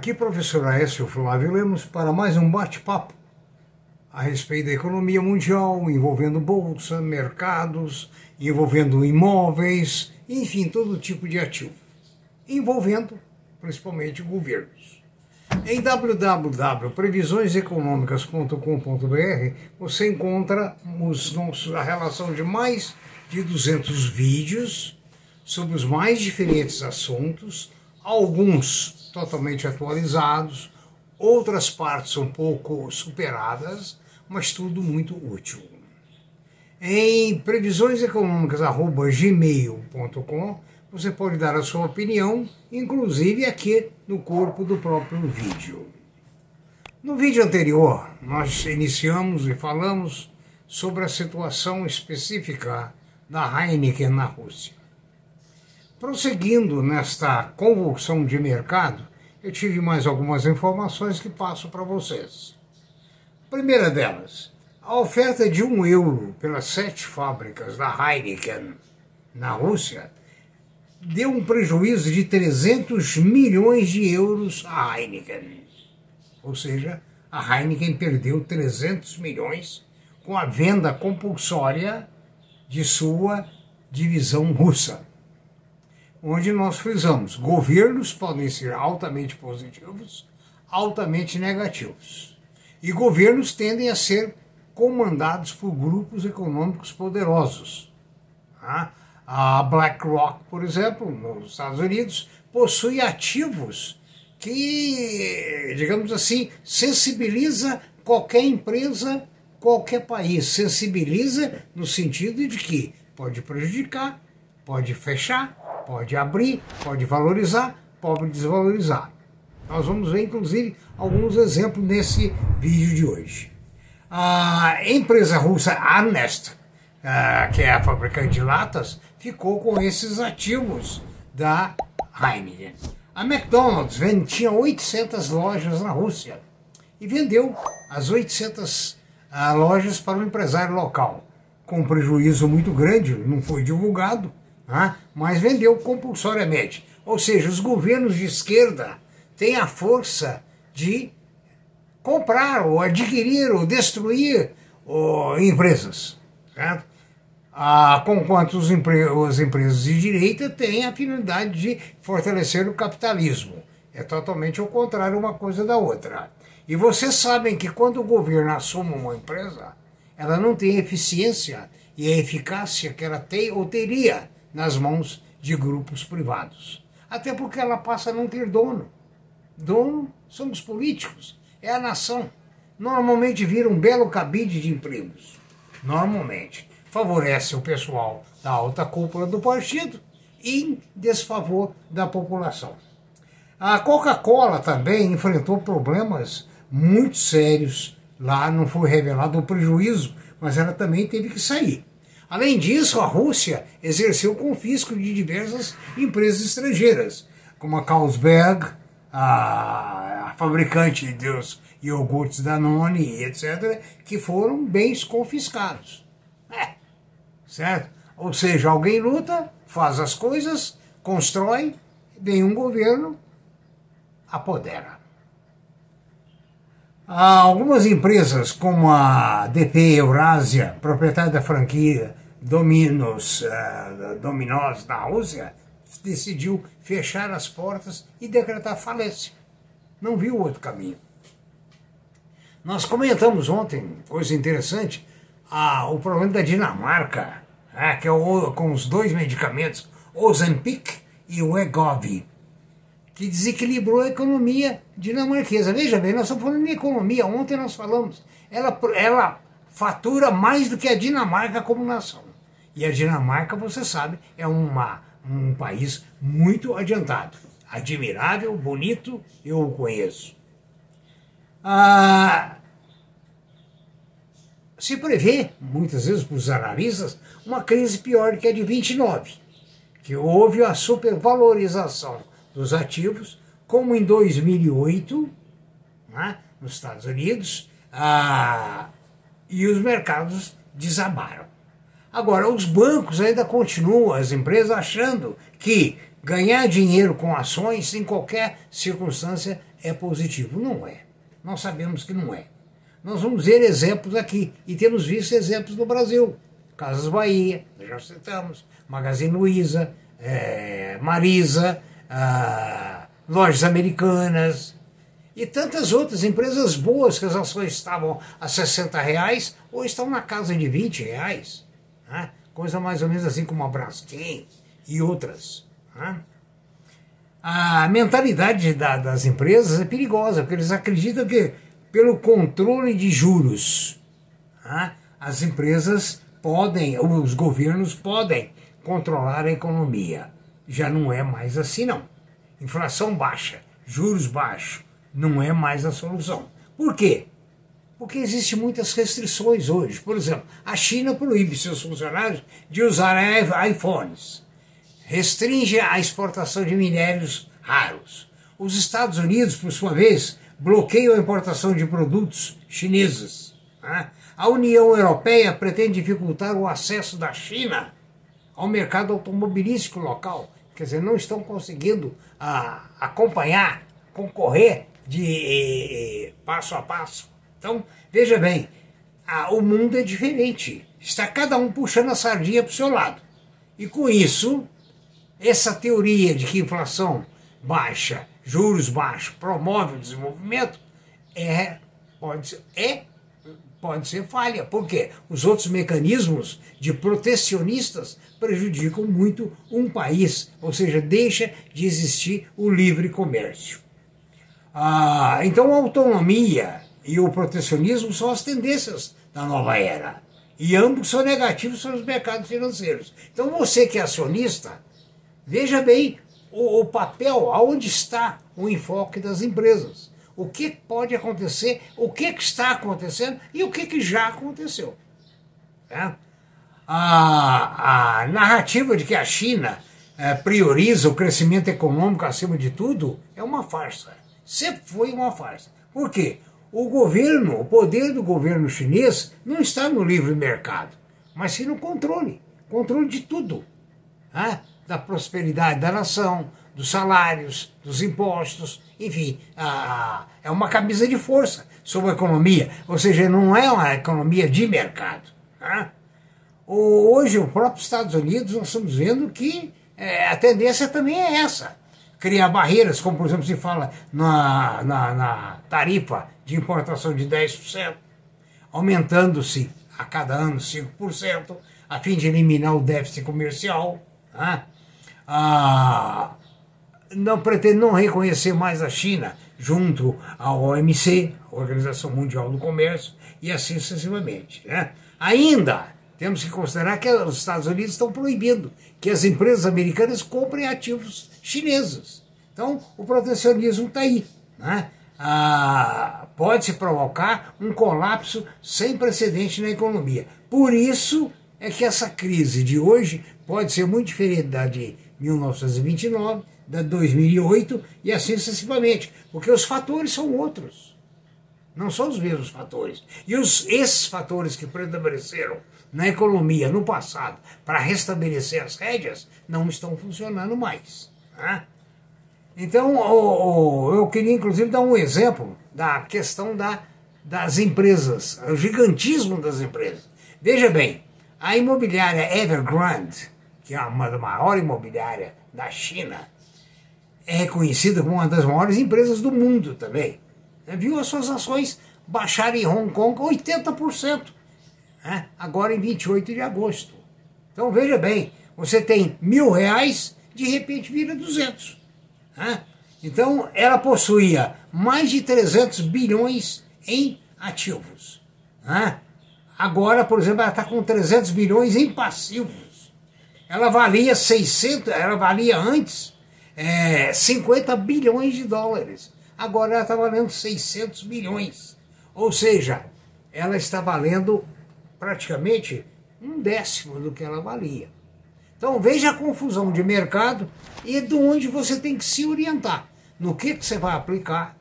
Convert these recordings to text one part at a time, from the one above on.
Aqui, professor Aécio Flávio Lemos, para mais um bate-papo a respeito da economia mundial, envolvendo bolsa, mercados, envolvendo imóveis, enfim, todo tipo de ativo, envolvendo principalmente governos. Em www.previsioneseconomicas.com.br você encontra os nossos, a relação de mais de 200 vídeos sobre os mais diferentes assuntos, alguns totalmente atualizados, outras partes um pouco superadas, mas tudo muito útil. Em previsioneseconômicas.gmail.com você pode dar a sua opinião, inclusive aqui no corpo do próprio vídeo. No vídeo anterior, nós iniciamos e falamos sobre a situação específica da Heineken na Rússia. Prosseguindo nesta convulsão de mercado, eu tive mais algumas informações que passo para vocês. Primeira delas, a oferta de um euro pelas sete fábricas da Heineken na Rússia deu um prejuízo de 300 milhões de euros à Heineken. Ou seja, a Heineken perdeu 300 milhões com a venda compulsória de sua divisão russa onde nós frisamos: governos podem ser altamente positivos, altamente negativos. E governos tendem a ser comandados por grupos econômicos poderosos. Tá? A BlackRock, por exemplo, nos Estados Unidos, possui ativos que, digamos assim, sensibiliza qualquer empresa, qualquer país. Sensibiliza no sentido de que pode prejudicar, pode fechar, Pode abrir, pode valorizar, pode desvalorizar. Nós vamos ver, inclusive, alguns exemplos nesse vídeo de hoje. A empresa russa Arnest, que é a fabricante de latas, ficou com esses ativos da Heineken. A McDonald's tinha 800 lojas na Rússia e vendeu as 800 lojas para um empresário local, com um prejuízo muito grande, não foi divulgado, né? mas vendeu compulsoriamente. Ou seja, os governos de esquerda têm a força de comprar ou adquirir ou destruir empresas. Certo? Ah, quanto os empre as empresas de direita têm a finalidade de fortalecer o capitalismo. É totalmente o contrário uma coisa da outra. E vocês sabem que quando o governo assume uma empresa, ela não tem eficiência e a eficácia que ela tem ou teria nas mãos de grupos privados. Até porque ela passa a não ter dono. Dono são os políticos, é a nação. Normalmente vira um belo cabide de empregos. Normalmente. Favorece o pessoal da alta cúpula do partido em desfavor da população. A Coca-Cola também enfrentou problemas muito sérios. Lá não foi revelado o prejuízo, mas ela também teve que sair. Além disso, a Rússia exerceu confisco de diversas empresas estrangeiras, como a Carlsberg, a, fabricante dos iogurtes Danone, etc., que foram bens confiscados. É, certo? Ou seja, alguém luta, faz as coisas, constrói, vem um governo, apodera. Algumas empresas, como a DP Eurásia, proprietária da franquia Dominos, uh, na Rússia, decidiu fechar as portas e decretar falência. Não viu outro caminho. Nós comentamos ontem, coisa interessante, o problema da Dinamarca, né, que é o, com os dois medicamentos, Ozempic e o Wegovy, que desequilibrou a economia dinamarquesa. Veja bem, nós estamos falando de economia, ontem nós falamos, ela, ela fatura mais do que a Dinamarca como nação. E a Dinamarca, você sabe, é uma, um país muito adiantado. Admirável, bonito, eu o conheço. Ah, se prevê, muitas vezes para os analistas, uma crise pior que a de 29, que houve a supervalorização dos ativos, como em 2008, né, nos Estados Unidos, ah, e os mercados desabaram. Agora, os bancos ainda continuam, as empresas, achando que ganhar dinheiro com ações em qualquer circunstância é positivo. Não é. Nós sabemos que não é. Nós vamos ver exemplos aqui, e temos visto exemplos no Brasil. Casas Bahia, já citamos, Magazine Luiza, é, Marisa, ah, lojas americanas e tantas outras empresas boas que as ações estavam a 60 reais ou estão na casa de 20 reais. Né? Coisa mais ou menos assim como a Braskem e outras. Né? A mentalidade da, das empresas é perigosa, porque eles acreditam que pelo controle de juros, né, as empresas podem, os governos podem controlar a economia. Já não é mais assim, não. Inflação baixa, juros baixos, não é mais a solução. Por quê? Porque existem muitas restrições hoje. Por exemplo, a China proíbe seus funcionários de usar iPhones, restringe a exportação de minérios raros. Os Estados Unidos, por sua vez, bloqueiam a importação de produtos chineses. Né? A União Europeia pretende dificultar o acesso da China ao mercado automobilístico local. Quer dizer, não estão conseguindo ah, acompanhar, concorrer de eh, eh, passo a passo. Então, veja bem, o mundo é diferente. Está cada um puxando a sardinha para o seu lado. E com isso, essa teoria de que inflação baixa, juros baixos, promove o desenvolvimento, é, pode ser, é pode ser falha. Por quê? Os outros mecanismos de protecionistas prejudicam muito um país, ou seja, deixa de existir o livre comércio. Ah, então a autonomia e o protecionismo são as tendências da nova era. E ambos são negativos para os mercados financeiros. Então você que é acionista, veja bem o, o papel, aonde está o enfoque das empresas o que pode acontecer, o que, está acontecendo e o que, já aconteceu. Né? A, a narrativa de que a China é, prioriza o crescimento econômico acima de tudo é uma farsa. Sempre foi uma farsa. Por quê? O governo, o poder do governo chinês não está no livre mercado, mas sim no controle controle de tudo. Né? Da prosperidade da nação, dos salários, dos impostos, enfim, a, é uma camisa de força sobre a economia, ou seja, não é uma economia de mercado. Né? Hoje, o próprio Estados Unidos, nós estamos vendo que é, a tendência também é essa. Criar barreiras, como por exemplo se fala na, na, na tarifa de importação de 10%, aumentando-se a cada ano 5%, a fim de eliminar o déficit comercial. Né? Ah, não pretende não reconhecer mais a China junto à OMC, Organização Mundial do Comércio, e assim sucessivamente. Né? Ainda temos que considerar que os Estados Unidos estão proibindo que as empresas americanas comprem ativos chineses. Então, o protecionismo está aí. Né? Ah, pode-se provocar um colapso sem precedente na economia. Por isso é que essa crise de hoje pode ser muito diferente da de 1929, da 2008 e assim sucessivamente, porque os fatores são outros. Não são os mesmos fatores. E os, esses fatores que prevaleceram na economia no passado para restabelecer as rédeas não estão funcionando mais. Né? Então, eu queria inclusive dar um exemplo da questão da, das empresas, o gigantismo das empresas. Veja bem, a imobiliária Evergrande, que é uma da maior imobiliária da China, é reconhecida como uma das maiores empresas do mundo também. É, viu as suas ações baixarem em Hong Kong 80%, né? agora em 28 de agosto. Então veja bem, você tem mil reais, de repente vira 200. Né? Então ela possuía mais de 300 bilhões em ativos. Né? Agora, por exemplo, ela está com 300 bilhões em passivos. Ela valia 600, ela valia antes é, 50 bilhões de dólares. Agora ela está valendo 600 bilhões. Ou seja, ela está valendo praticamente um décimo do que ela valia. Então veja a confusão de mercado e de onde você tem que se orientar. No que, que você vai aplicar,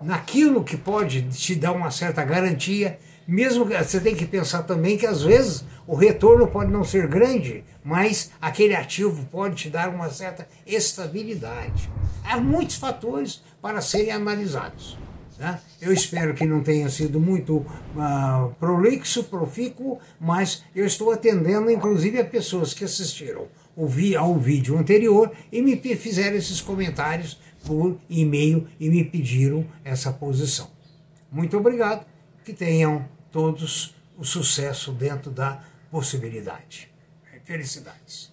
naquilo que pode te dar uma certa garantia, mesmo você tem que pensar também que às vezes o retorno pode não ser grande, mas aquele ativo pode te dar uma certa estabilidade. Há muitos fatores para serem analisados. Né? Eu espero que não tenha sido muito uh, prolixo, profícuo, mas eu estou atendendo inclusive a pessoas que assistiram ao vídeo anterior e me fizeram esses comentários por e-mail e me pediram essa posição. Muito obrigado, que tenham todos o sucesso dentro da possibilidade. Felicidades.